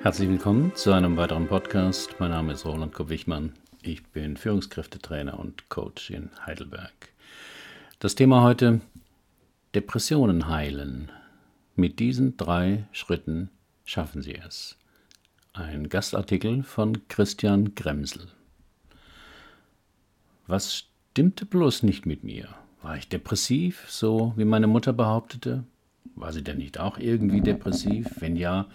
Herzlich willkommen zu einem weiteren Podcast. Mein Name ist Roland Kopp-Wichmann. Ich bin Führungskräftetrainer und Coach in Heidelberg. Das Thema heute: Depressionen heilen. Mit diesen drei Schritten schaffen Sie es. Ein Gastartikel von Christian Gremsel. Was stimmte bloß nicht mit mir? War ich depressiv, so wie meine Mutter behauptete? War sie denn nicht auch irgendwie depressiv? Wenn ja,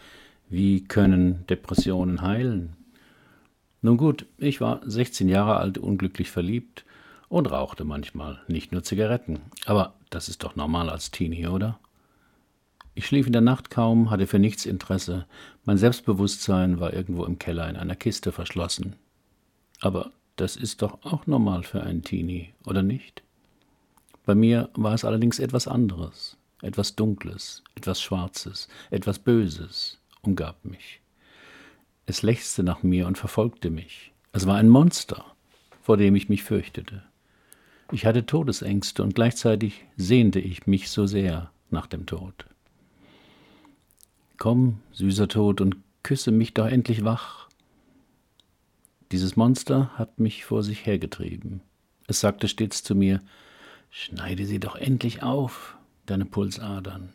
wie können Depressionen heilen? Nun gut, ich war 16 Jahre alt, unglücklich verliebt und rauchte manchmal, nicht nur Zigaretten. Aber das ist doch normal als Teenie, oder? Ich schlief in der Nacht kaum, hatte für nichts Interesse, mein Selbstbewusstsein war irgendwo im Keller in einer Kiste verschlossen. Aber das ist doch auch normal für einen Teenie, oder nicht? Bei mir war es allerdings etwas anderes, etwas Dunkles, etwas Schwarzes, etwas Böses umgab mich. Es lechzte nach mir und verfolgte mich. Es war ein Monster, vor dem ich mich fürchtete. Ich hatte Todesängste und gleichzeitig sehnte ich mich so sehr nach dem Tod. Komm, süßer Tod, und küsse mich doch endlich wach. Dieses Monster hat mich vor sich hergetrieben. Es sagte stets zu mir, Schneide sie doch endlich auf, deine Pulsadern.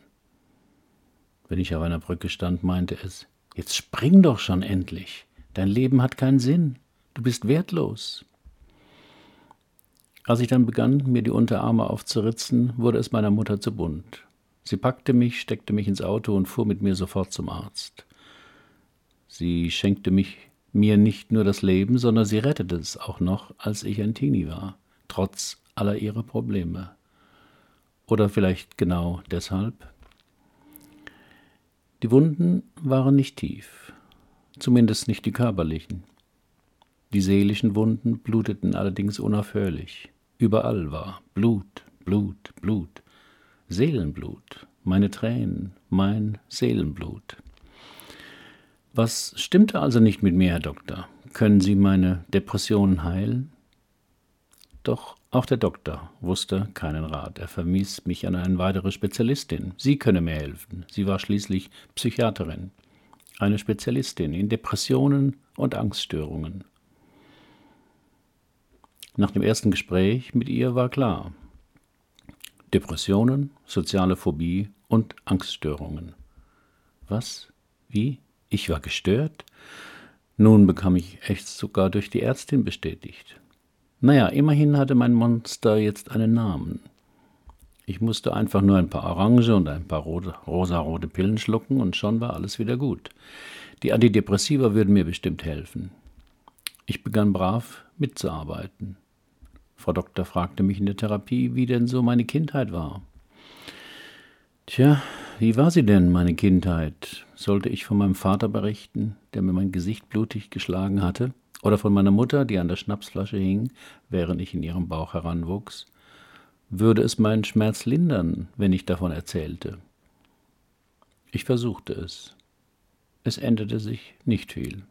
Wenn ich auf einer Brücke stand, meinte es, Jetzt spring doch schon endlich. Dein Leben hat keinen Sinn. Du bist wertlos. Als ich dann begann, mir die Unterarme aufzuritzen, wurde es meiner Mutter zu bunt. Sie packte mich, steckte mich ins Auto und fuhr mit mir sofort zum Arzt. Sie schenkte mich mir nicht nur das Leben, sondern sie rettete es auch noch, als ich ein Teenie war, trotz aller ihrer Probleme. Oder vielleicht genau deshalb? Die Wunden waren nicht tief, zumindest nicht die körperlichen. Die seelischen Wunden bluteten allerdings unaufhörlich. Überall war Blut, Blut, Blut, Seelenblut, meine Tränen, mein Seelenblut. Was stimmte also nicht mit mir, Herr Doktor? Können Sie meine Depressionen heilen? Doch auch der Doktor wusste keinen Rat. Er verwies mich an eine weitere Spezialistin. Sie könne mir helfen. Sie war schließlich Psychiaterin. Eine Spezialistin in Depressionen und Angststörungen. Nach dem ersten Gespräch mit ihr war klar. Depressionen, soziale Phobie und Angststörungen. Was? Wie? Ich war gestört? Nun bekam ich echt sogar durch die Ärztin bestätigt. Naja, immerhin hatte mein Monster jetzt einen Namen. Ich musste einfach nur ein paar Orange und ein paar rosarote Pillen schlucken und schon war alles wieder gut. Die Antidepressiva würden mir bestimmt helfen. Ich begann brav mitzuarbeiten. Frau Doktor fragte mich in der Therapie, wie denn so meine Kindheit war. Tja, wie war sie denn, meine Kindheit? Sollte ich von meinem Vater berichten, der mir mein Gesicht blutig geschlagen hatte? Oder von meiner Mutter, die an der Schnapsflasche hing, während ich in ihrem Bauch heranwuchs, würde es meinen Schmerz lindern, wenn ich davon erzählte. Ich versuchte es. Es änderte sich nicht viel.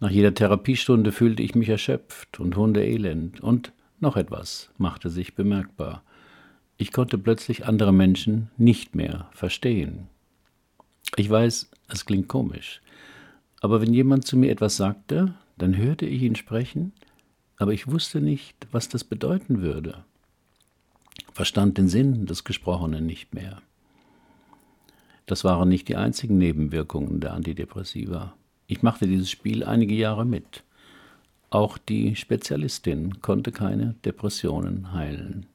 Nach jeder Therapiestunde fühlte ich mich erschöpft und hundeelend, und noch etwas machte sich bemerkbar. Ich konnte plötzlich andere Menschen nicht mehr verstehen. Ich weiß, es klingt komisch, aber wenn jemand zu mir etwas sagte, dann hörte ich ihn sprechen, aber ich wusste nicht, was das bedeuten würde, verstand den Sinn des Gesprochenen nicht mehr. Das waren nicht die einzigen Nebenwirkungen der Antidepressiva. Ich machte dieses Spiel einige Jahre mit. Auch die Spezialistin konnte keine Depressionen heilen.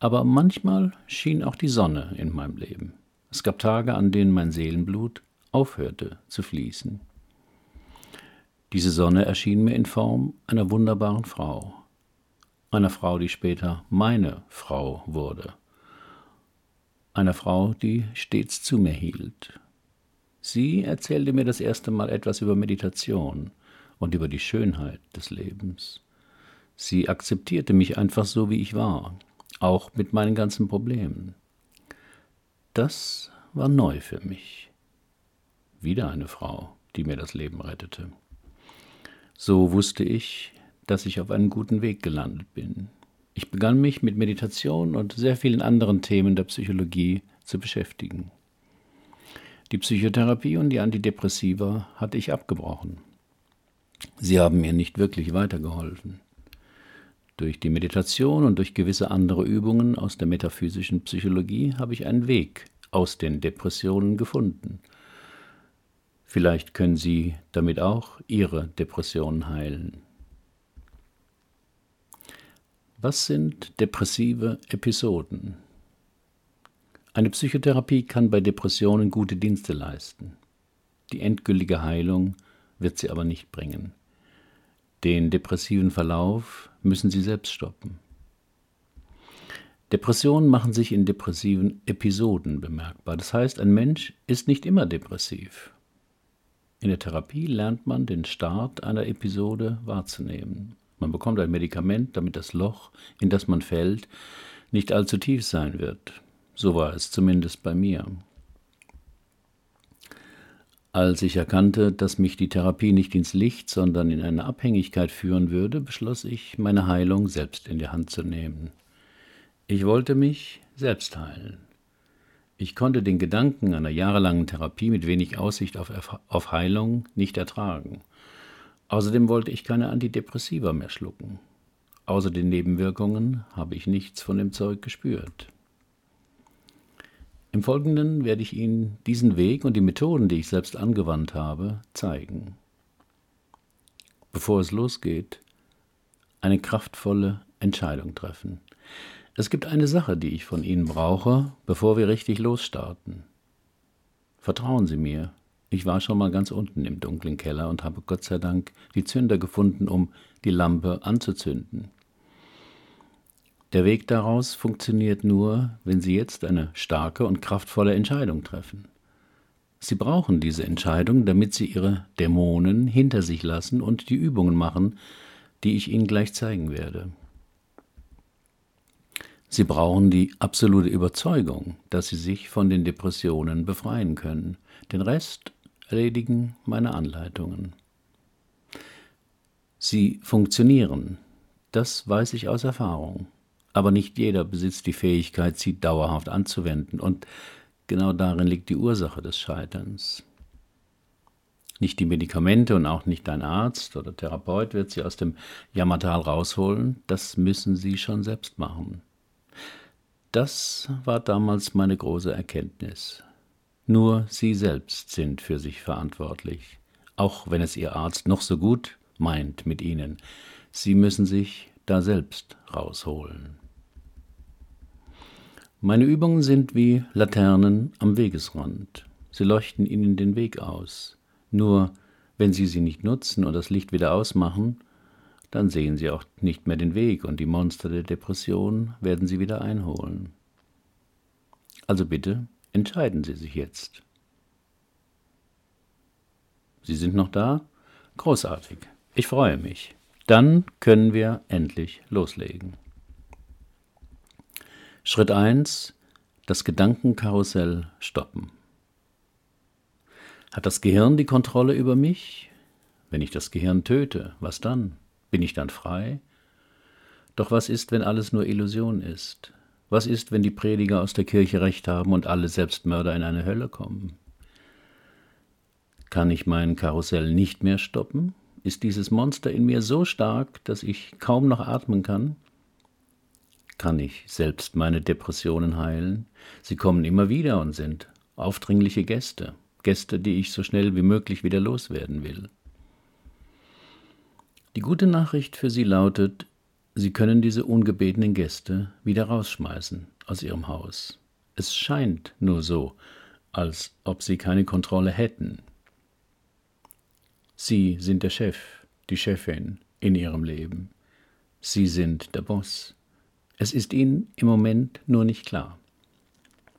Aber manchmal schien auch die Sonne in meinem Leben. Es gab Tage, an denen mein Seelenblut aufhörte zu fließen. Diese Sonne erschien mir in Form einer wunderbaren Frau, einer Frau, die später meine Frau wurde, einer Frau, die stets zu mir hielt. Sie erzählte mir das erste Mal etwas über Meditation und über die Schönheit des Lebens. Sie akzeptierte mich einfach so, wie ich war, auch mit meinen ganzen Problemen. Das war neu für mich. Wieder eine Frau, die mir das Leben rettete. So wusste ich, dass ich auf einem guten Weg gelandet bin. Ich begann mich mit Meditation und sehr vielen anderen Themen der Psychologie zu beschäftigen. Die Psychotherapie und die Antidepressiva hatte ich abgebrochen. Sie haben mir nicht wirklich weitergeholfen. Durch die Meditation und durch gewisse andere Übungen aus der metaphysischen Psychologie habe ich einen Weg aus den Depressionen gefunden. Vielleicht können Sie damit auch Ihre Depressionen heilen. Was sind depressive Episoden? Eine Psychotherapie kann bei Depressionen gute Dienste leisten. Die endgültige Heilung wird sie aber nicht bringen. Den depressiven Verlauf müssen Sie selbst stoppen. Depressionen machen sich in depressiven Episoden bemerkbar. Das heißt, ein Mensch ist nicht immer depressiv. In der Therapie lernt man den Start einer Episode wahrzunehmen. Man bekommt ein Medikament, damit das Loch, in das man fällt, nicht allzu tief sein wird. So war es zumindest bei mir. Als ich erkannte, dass mich die Therapie nicht ins Licht, sondern in eine Abhängigkeit führen würde, beschloss ich, meine Heilung selbst in die Hand zu nehmen. Ich wollte mich selbst heilen. Ich konnte den Gedanken einer jahrelangen Therapie mit wenig Aussicht auf, auf Heilung nicht ertragen. Außerdem wollte ich keine Antidepressiva mehr schlucken. Außer den Nebenwirkungen habe ich nichts von dem Zeug gespürt. Im Folgenden werde ich Ihnen diesen Weg und die Methoden, die ich selbst angewandt habe, zeigen. Bevor es losgeht, eine kraftvolle Entscheidung treffen. Es gibt eine Sache, die ich von Ihnen brauche, bevor wir richtig losstarten. Vertrauen Sie mir. Ich war schon mal ganz unten im dunklen Keller und habe Gott sei Dank die Zünder gefunden, um die Lampe anzuzünden. Der Weg daraus funktioniert nur, wenn Sie jetzt eine starke und kraftvolle Entscheidung treffen. Sie brauchen diese Entscheidung, damit Sie Ihre Dämonen hinter sich lassen und die Übungen machen, die ich Ihnen gleich zeigen werde. Sie brauchen die absolute Überzeugung, dass Sie sich von den Depressionen befreien können. Den Rest erledigen meine Anleitungen. Sie funktionieren, das weiß ich aus Erfahrung. Aber nicht jeder besitzt die Fähigkeit, sie dauerhaft anzuwenden. Und genau darin liegt die Ursache des Scheiterns. Nicht die Medikamente und auch nicht dein Arzt oder Therapeut wird sie aus dem Jammertal rausholen, das müssen sie schon selbst machen. Das war damals meine große Erkenntnis. Nur sie selbst sind für sich verantwortlich, auch wenn es ihr Arzt noch so gut meint mit ihnen. Sie müssen sich da selbst rausholen. Meine Übungen sind wie Laternen am Wegesrand. Sie leuchten ihnen den Weg aus. Nur wenn sie sie nicht nutzen und das Licht wieder ausmachen, dann sehen sie auch nicht mehr den Weg und die Monster der Depression werden sie wieder einholen. Also bitte entscheiden Sie sich jetzt. Sie sind noch da? Großartig. Ich freue mich. Dann können wir endlich loslegen. Schritt 1. Das Gedankenkarussell stoppen. Hat das Gehirn die Kontrolle über mich? Wenn ich das Gehirn töte, was dann? Bin ich dann frei? Doch was ist, wenn alles nur Illusion ist? Was ist, wenn die Prediger aus der Kirche recht haben und alle Selbstmörder in eine Hölle kommen? Kann ich mein Karussell nicht mehr stoppen? Ist dieses Monster in mir so stark, dass ich kaum noch atmen kann? kann ich selbst meine Depressionen heilen. Sie kommen immer wieder und sind aufdringliche Gäste, Gäste, die ich so schnell wie möglich wieder loswerden will. Die gute Nachricht für Sie lautet, Sie können diese ungebetenen Gäste wieder rausschmeißen aus Ihrem Haus. Es scheint nur so, als ob Sie keine Kontrolle hätten. Sie sind der Chef, die Chefin in Ihrem Leben. Sie sind der Boss. Es ist ihnen im Moment nur nicht klar.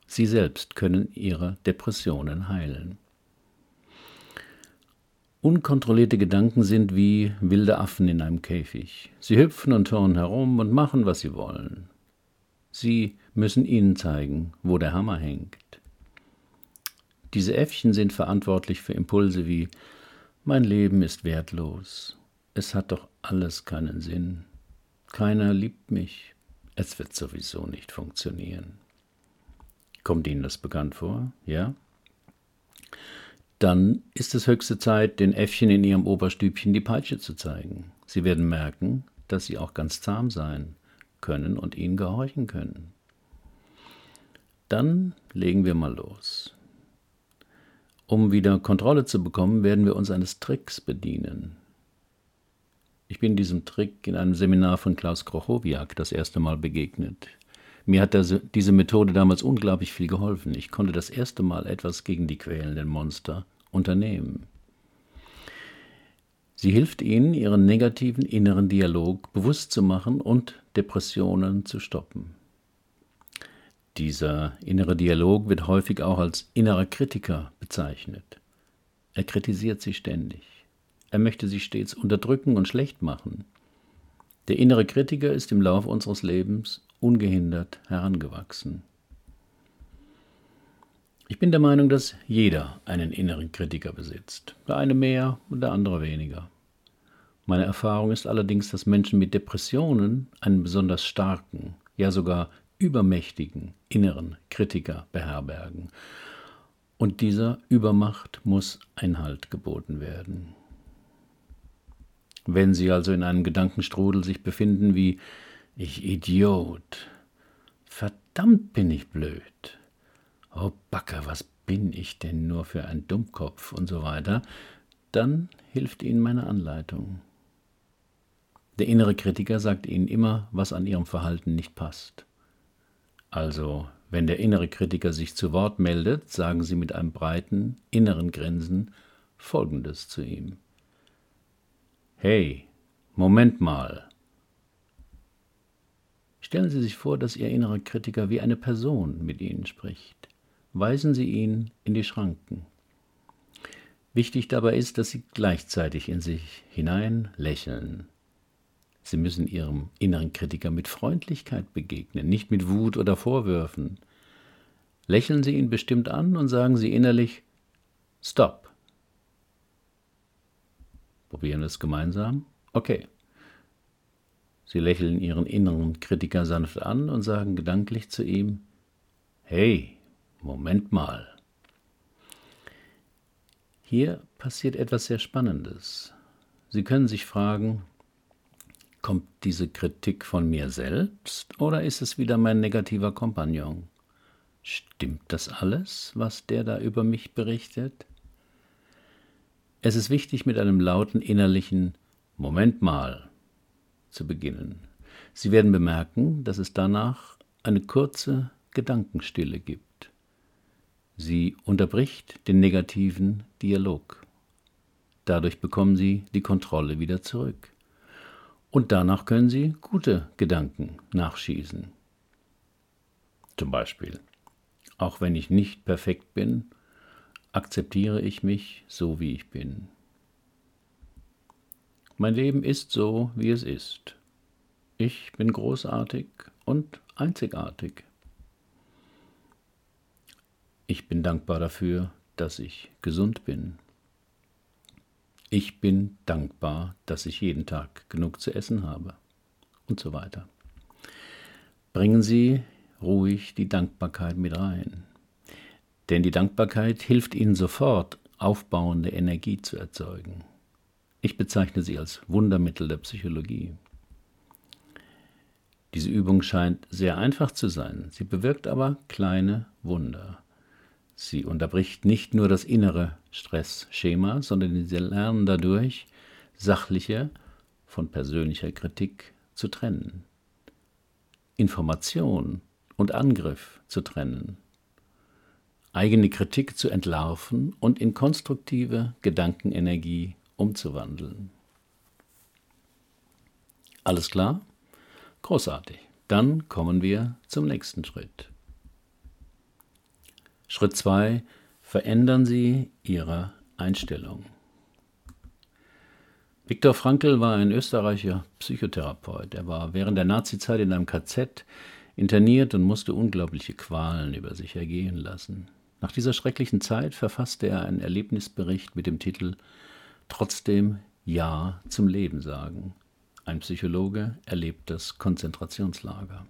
Sie selbst können ihre Depressionen heilen. Unkontrollierte Gedanken sind wie wilde Affen in einem Käfig. Sie hüpfen und turnen herum und machen, was sie wollen. Sie müssen ihnen zeigen, wo der Hammer hängt. Diese Äffchen sind verantwortlich für Impulse wie Mein Leben ist wertlos, es hat doch alles keinen Sinn, keiner liebt mich, es wird sowieso nicht funktionieren. Kommt Ihnen das bekannt vor? Ja? Dann ist es höchste Zeit, den Äffchen in ihrem Oberstübchen die Peitsche zu zeigen. Sie werden merken, dass sie auch ganz zahm sein können und ihnen gehorchen können. Dann legen wir mal los. Um wieder Kontrolle zu bekommen, werden wir uns eines Tricks bedienen. Ich bin diesem Trick in einem Seminar von Klaus Krochowiak das erste Mal begegnet. Mir hat das, diese Methode damals unglaublich viel geholfen. Ich konnte das erste Mal etwas gegen die quälenden Monster unternehmen. Sie hilft Ihnen, Ihren negativen inneren Dialog bewusst zu machen und Depressionen zu stoppen. Dieser innere Dialog wird häufig auch als innerer Kritiker bezeichnet. Er kritisiert sie ständig. Er möchte sie stets unterdrücken und schlecht machen. Der innere Kritiker ist im Laufe unseres Lebens ungehindert herangewachsen. Ich bin der Meinung, dass jeder einen inneren Kritiker besitzt, der eine mehr und der andere weniger. Meine Erfahrung ist allerdings, dass Menschen mit Depressionen einen besonders starken, ja sogar übermächtigen inneren Kritiker beherbergen. Und dieser Übermacht muss Einhalt geboten werden. Wenn Sie also in einem Gedankenstrudel sich befinden wie ich Idiot, verdammt bin ich blöd, oh Backe, was bin ich denn nur für ein Dummkopf und so weiter, dann hilft Ihnen meine Anleitung. Der innere Kritiker sagt Ihnen immer, was an Ihrem Verhalten nicht passt. Also, wenn der innere Kritiker sich zu Wort meldet, sagen Sie mit einem breiten inneren Grinsen Folgendes zu ihm. Hey, Moment mal. Stellen Sie sich vor, dass Ihr innerer Kritiker wie eine Person mit Ihnen spricht. Weisen Sie ihn in die Schranken. Wichtig dabei ist, dass Sie gleichzeitig in sich hinein lächeln. Sie müssen Ihrem inneren Kritiker mit Freundlichkeit begegnen, nicht mit Wut oder Vorwürfen. Lächeln Sie ihn bestimmt an und sagen Sie innerlich Stop. Probieren wir es gemeinsam? Okay. Sie lächeln ihren inneren Kritiker sanft an und sagen gedanklich zu ihm, Hey, Moment mal. Hier passiert etwas sehr Spannendes. Sie können sich fragen, kommt diese Kritik von mir selbst oder ist es wieder mein negativer Kompagnon? Stimmt das alles, was der da über mich berichtet? Es ist wichtig, mit einem lauten innerlichen Moment mal zu beginnen. Sie werden bemerken, dass es danach eine kurze Gedankenstille gibt. Sie unterbricht den negativen Dialog. Dadurch bekommen Sie die Kontrolle wieder zurück. Und danach können Sie gute Gedanken nachschießen. Zum Beispiel, auch wenn ich nicht perfekt bin, akzeptiere ich mich so, wie ich bin. Mein Leben ist so, wie es ist. Ich bin großartig und einzigartig. Ich bin dankbar dafür, dass ich gesund bin. Ich bin dankbar, dass ich jeden Tag genug zu essen habe und so weiter. Bringen Sie ruhig die Dankbarkeit mit rein. Denn die Dankbarkeit hilft ihnen sofort, aufbauende Energie zu erzeugen. Ich bezeichne sie als Wundermittel der Psychologie. Diese Übung scheint sehr einfach zu sein, sie bewirkt aber kleine Wunder. Sie unterbricht nicht nur das innere Stressschema, sondern sie lernen dadurch, sachliche von persönlicher Kritik zu trennen, Information und Angriff zu trennen eigene Kritik zu entlarven und in konstruktive Gedankenenergie umzuwandeln. Alles klar? Großartig. Dann kommen wir zum nächsten Schritt. Schritt 2. Verändern Sie Ihre Einstellung. Viktor Frankl war ein österreichischer Psychotherapeut. Er war während der Nazizeit in einem KZ interniert und musste unglaubliche Qualen über sich ergehen lassen. Nach dieser schrecklichen Zeit verfasste er einen Erlebnisbericht mit dem Titel Trotzdem Ja zum Leben sagen. Ein Psychologe erlebt das Konzentrationslager.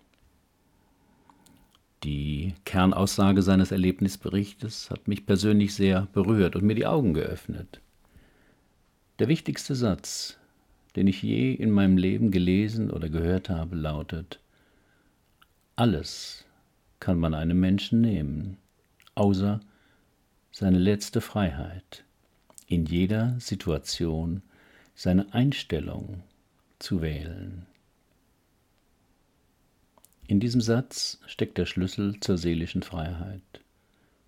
Die Kernaussage seines Erlebnisberichtes hat mich persönlich sehr berührt und mir die Augen geöffnet. Der wichtigste Satz, den ich je in meinem Leben gelesen oder gehört habe, lautet, alles kann man einem Menschen nehmen, außer seine letzte Freiheit, in jeder Situation seine Einstellung zu wählen. In diesem Satz steckt der Schlüssel zur seelischen Freiheit.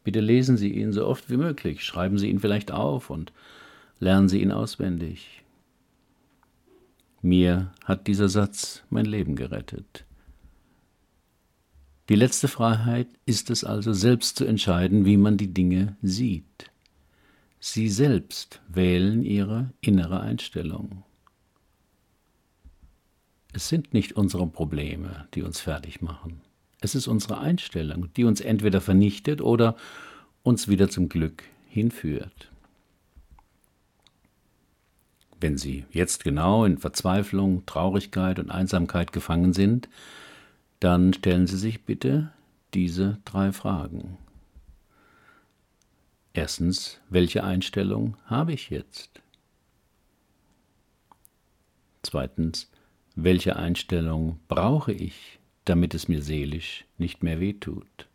Bitte lesen Sie ihn so oft wie möglich, schreiben Sie ihn vielleicht auf und lernen Sie ihn auswendig. Mir hat dieser Satz mein Leben gerettet. Die letzte Freiheit ist es also, selbst zu entscheiden, wie man die Dinge sieht. Sie selbst wählen ihre innere Einstellung. Es sind nicht unsere Probleme, die uns fertig machen. Es ist unsere Einstellung, die uns entweder vernichtet oder uns wieder zum Glück hinführt. Wenn Sie jetzt genau in Verzweiflung, Traurigkeit und Einsamkeit gefangen sind, dann stellen Sie sich bitte diese drei Fragen. Erstens, welche Einstellung habe ich jetzt? Zweitens, welche Einstellung brauche ich, damit es mir seelisch nicht mehr wehtut?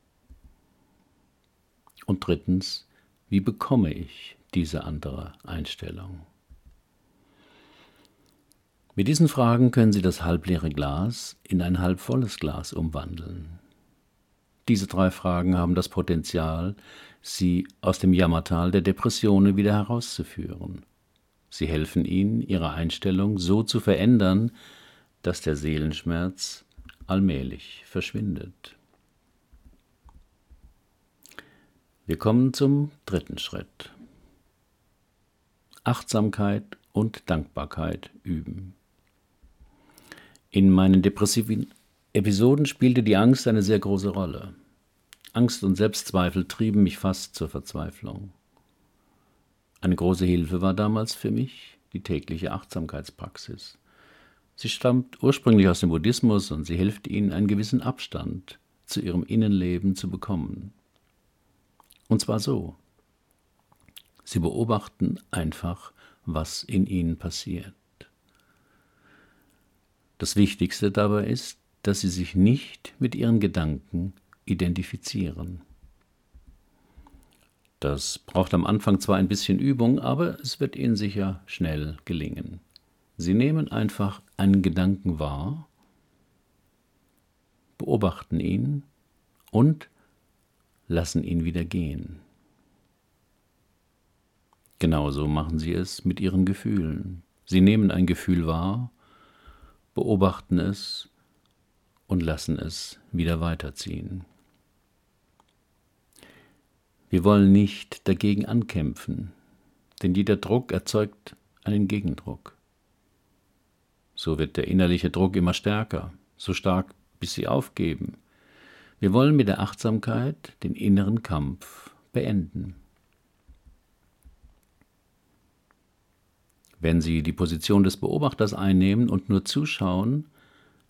Und drittens, wie bekomme ich diese andere Einstellung? Mit diesen Fragen können Sie das halbleere Glas in ein halbvolles Glas umwandeln. Diese drei Fragen haben das Potenzial, Sie aus dem Jammertal der Depressionen wieder herauszuführen. Sie helfen Ihnen, Ihre Einstellung so zu verändern, dass der Seelenschmerz allmählich verschwindet. Wir kommen zum dritten Schritt. Achtsamkeit und Dankbarkeit üben. In meinen depressiven Episoden spielte die Angst eine sehr große Rolle. Angst und Selbstzweifel trieben mich fast zur Verzweiflung. Eine große Hilfe war damals für mich die tägliche Achtsamkeitspraxis. Sie stammt ursprünglich aus dem Buddhismus und sie hilft ihnen, einen gewissen Abstand zu ihrem Innenleben zu bekommen. Und zwar so. Sie beobachten einfach, was in ihnen passiert. Das Wichtigste dabei ist, dass sie sich nicht mit ihren Gedanken identifizieren. Das braucht am Anfang zwar ein bisschen Übung, aber es wird ihnen sicher schnell gelingen. Sie nehmen einfach einen Gedanken wahr, beobachten ihn und lassen ihn wieder gehen. Genauso machen Sie es mit Ihren Gefühlen. Sie nehmen ein Gefühl wahr, beobachten es und lassen es wieder weiterziehen. Wir wollen nicht dagegen ankämpfen, denn jeder Druck erzeugt einen Gegendruck. So wird der innerliche Druck immer stärker, so stark, bis sie aufgeben. Wir wollen mit der Achtsamkeit den inneren Kampf beenden. Wenn Sie die Position des Beobachters einnehmen und nur zuschauen,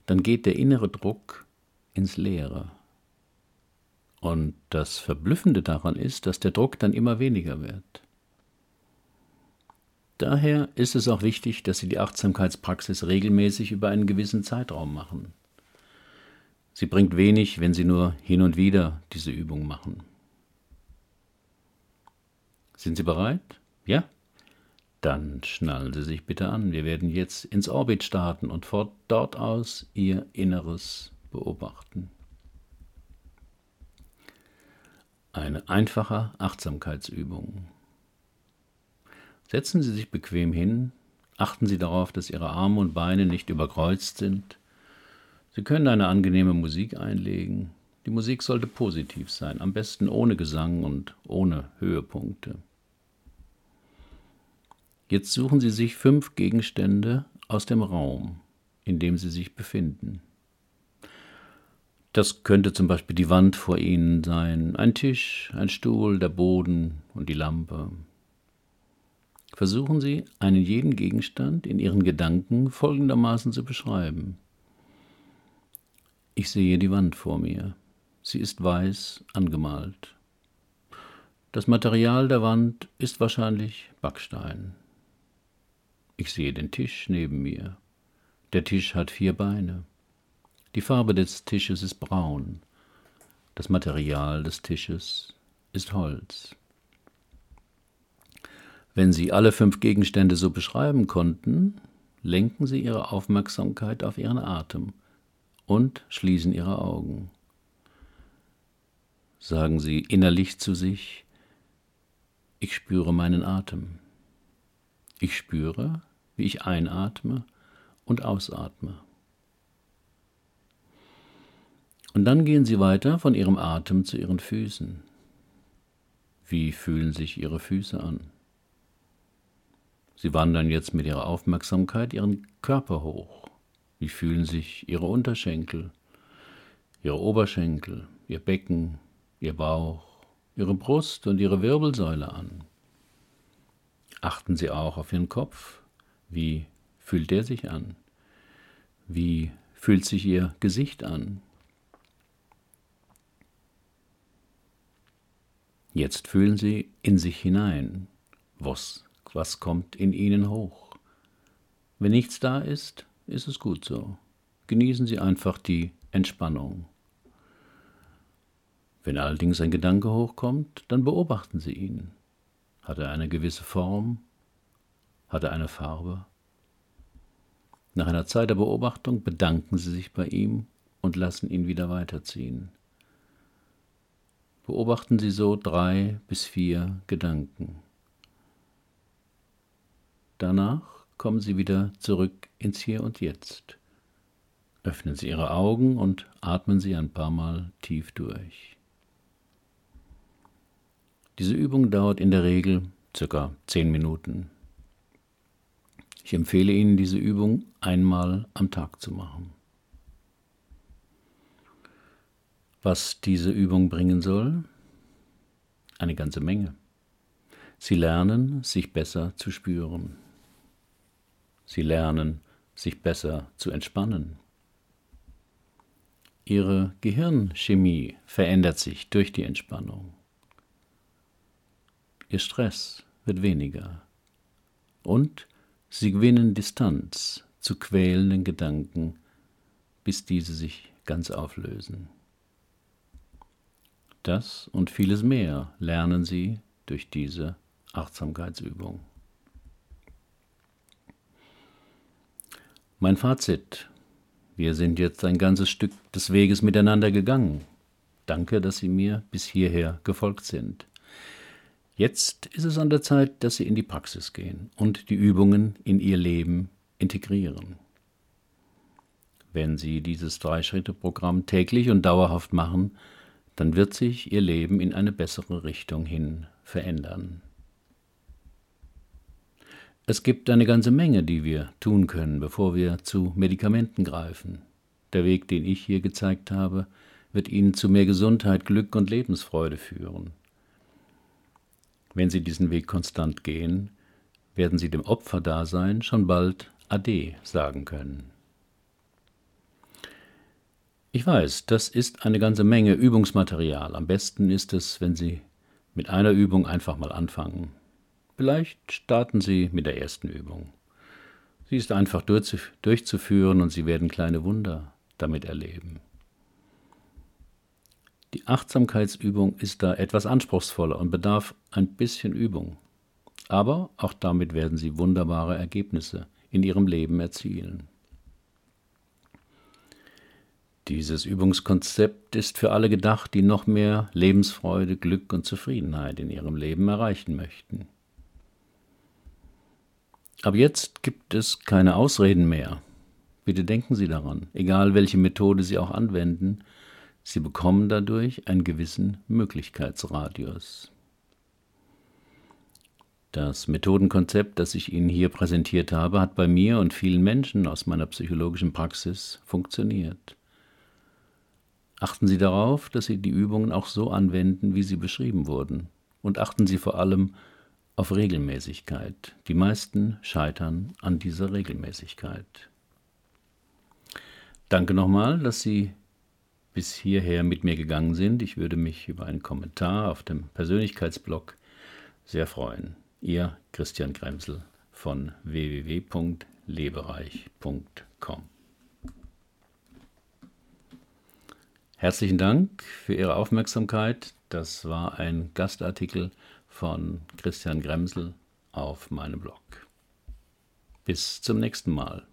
dann geht der innere Druck ins Leere. Und das Verblüffende daran ist, dass der Druck dann immer weniger wird. Daher ist es auch wichtig, dass Sie die Achtsamkeitspraxis regelmäßig über einen gewissen Zeitraum machen. Sie bringt wenig, wenn Sie nur hin und wieder diese Übung machen. Sind Sie bereit? Ja? Dann schnallen Sie sich bitte an. Wir werden jetzt ins Orbit starten und von dort aus Ihr Inneres beobachten. Eine einfache Achtsamkeitsübung. Setzen Sie sich bequem hin, achten Sie darauf, dass Ihre Arme und Beine nicht überkreuzt sind. Sie können eine angenehme Musik einlegen. Die Musik sollte positiv sein, am besten ohne Gesang und ohne Höhepunkte. Jetzt suchen Sie sich fünf Gegenstände aus dem Raum, in dem Sie sich befinden. Das könnte zum Beispiel die Wand vor Ihnen sein, ein Tisch, ein Stuhl, der Boden und die Lampe. Versuchen Sie, einen jeden Gegenstand in Ihren Gedanken folgendermaßen zu beschreiben. Ich sehe die Wand vor mir. Sie ist weiß angemalt. Das Material der Wand ist wahrscheinlich Backstein. Ich sehe den Tisch neben mir. Der Tisch hat vier Beine. Die Farbe des Tisches ist braun. Das Material des Tisches ist Holz. Wenn Sie alle fünf Gegenstände so beschreiben konnten, lenken Sie Ihre Aufmerksamkeit auf Ihren Atem und schließen Ihre Augen. Sagen Sie innerlich zu sich, ich spüre meinen Atem. Ich spüre, wie ich einatme und ausatme. Und dann gehen Sie weiter von Ihrem Atem zu Ihren Füßen. Wie fühlen sich Ihre Füße an? Sie wandern jetzt mit Ihrer Aufmerksamkeit Ihren Körper hoch. Wie fühlen sich Ihre Unterschenkel, Ihre Oberschenkel, Ihr Becken, Ihr Bauch, Ihre Brust und Ihre Wirbelsäule an? Achten Sie auch auf Ihren Kopf. Wie fühlt der sich an? Wie fühlt sich Ihr Gesicht an? Jetzt fühlen Sie in sich hinein. Was, was kommt in Ihnen hoch? Wenn nichts da ist, ist es gut so. Genießen Sie einfach die Entspannung. Wenn allerdings ein Gedanke hochkommt, dann beobachten Sie ihn. Hat er eine gewisse Form? Hat er eine Farbe? Nach einer Zeit der Beobachtung bedanken Sie sich bei ihm und lassen ihn wieder weiterziehen. Beobachten Sie so drei bis vier Gedanken. Danach kommen Sie wieder zurück ins Hier und Jetzt. Öffnen Sie Ihre Augen und atmen Sie ein paar Mal tief durch. Diese Übung dauert in der Regel circa zehn Minuten. Ich empfehle Ihnen, diese Übung einmal am Tag zu machen. Was diese Übung bringen soll? Eine ganze Menge. Sie lernen, sich besser zu spüren. Sie lernen, sich besser zu entspannen. Ihre Gehirnchemie verändert sich durch die Entspannung. Ihr Stress wird weniger. Und sie gewinnen Distanz zu quälenden Gedanken, bis diese sich ganz auflösen. Das und vieles mehr lernen Sie durch diese Achtsamkeitsübung. Mein Fazit. Wir sind jetzt ein ganzes Stück des Weges miteinander gegangen. Danke, dass Sie mir bis hierher gefolgt sind. Jetzt ist es an der Zeit, dass Sie in die Praxis gehen und die Übungen in Ihr Leben integrieren. Wenn Sie dieses Drei-Schritte-Programm täglich und dauerhaft machen, dann wird sich ihr Leben in eine bessere Richtung hin verändern. Es gibt eine ganze Menge, die wir tun können, bevor wir zu Medikamenten greifen. Der Weg, den ich hier gezeigt habe, wird Ihnen zu mehr Gesundheit, Glück und Lebensfreude führen. Wenn Sie diesen Weg konstant gehen, werden Sie dem Opferdasein schon bald Ade sagen können. Ich weiß, das ist eine ganze Menge Übungsmaterial. Am besten ist es, wenn Sie mit einer Übung einfach mal anfangen. Vielleicht starten Sie mit der ersten Übung. Sie ist einfach durchzuführen und Sie werden kleine Wunder damit erleben. Die Achtsamkeitsübung ist da etwas anspruchsvoller und bedarf ein bisschen Übung. Aber auch damit werden Sie wunderbare Ergebnisse in Ihrem Leben erzielen. Dieses Übungskonzept ist für alle gedacht, die noch mehr Lebensfreude, Glück und Zufriedenheit in ihrem Leben erreichen möchten. Aber jetzt gibt es keine Ausreden mehr. Bitte denken Sie daran, egal welche Methode Sie auch anwenden, Sie bekommen dadurch einen gewissen Möglichkeitsradius. Das Methodenkonzept, das ich Ihnen hier präsentiert habe, hat bei mir und vielen Menschen aus meiner psychologischen Praxis funktioniert. Achten Sie darauf, dass Sie die Übungen auch so anwenden, wie sie beschrieben wurden. Und achten Sie vor allem auf Regelmäßigkeit. Die meisten scheitern an dieser Regelmäßigkeit. Danke nochmal, dass Sie bis hierher mit mir gegangen sind. Ich würde mich über einen Kommentar auf dem Persönlichkeitsblog sehr freuen. Ihr Christian Kremsel von www.lebereich.com. Herzlichen Dank für Ihre Aufmerksamkeit. Das war ein Gastartikel von Christian Gremsel auf meinem Blog. Bis zum nächsten Mal.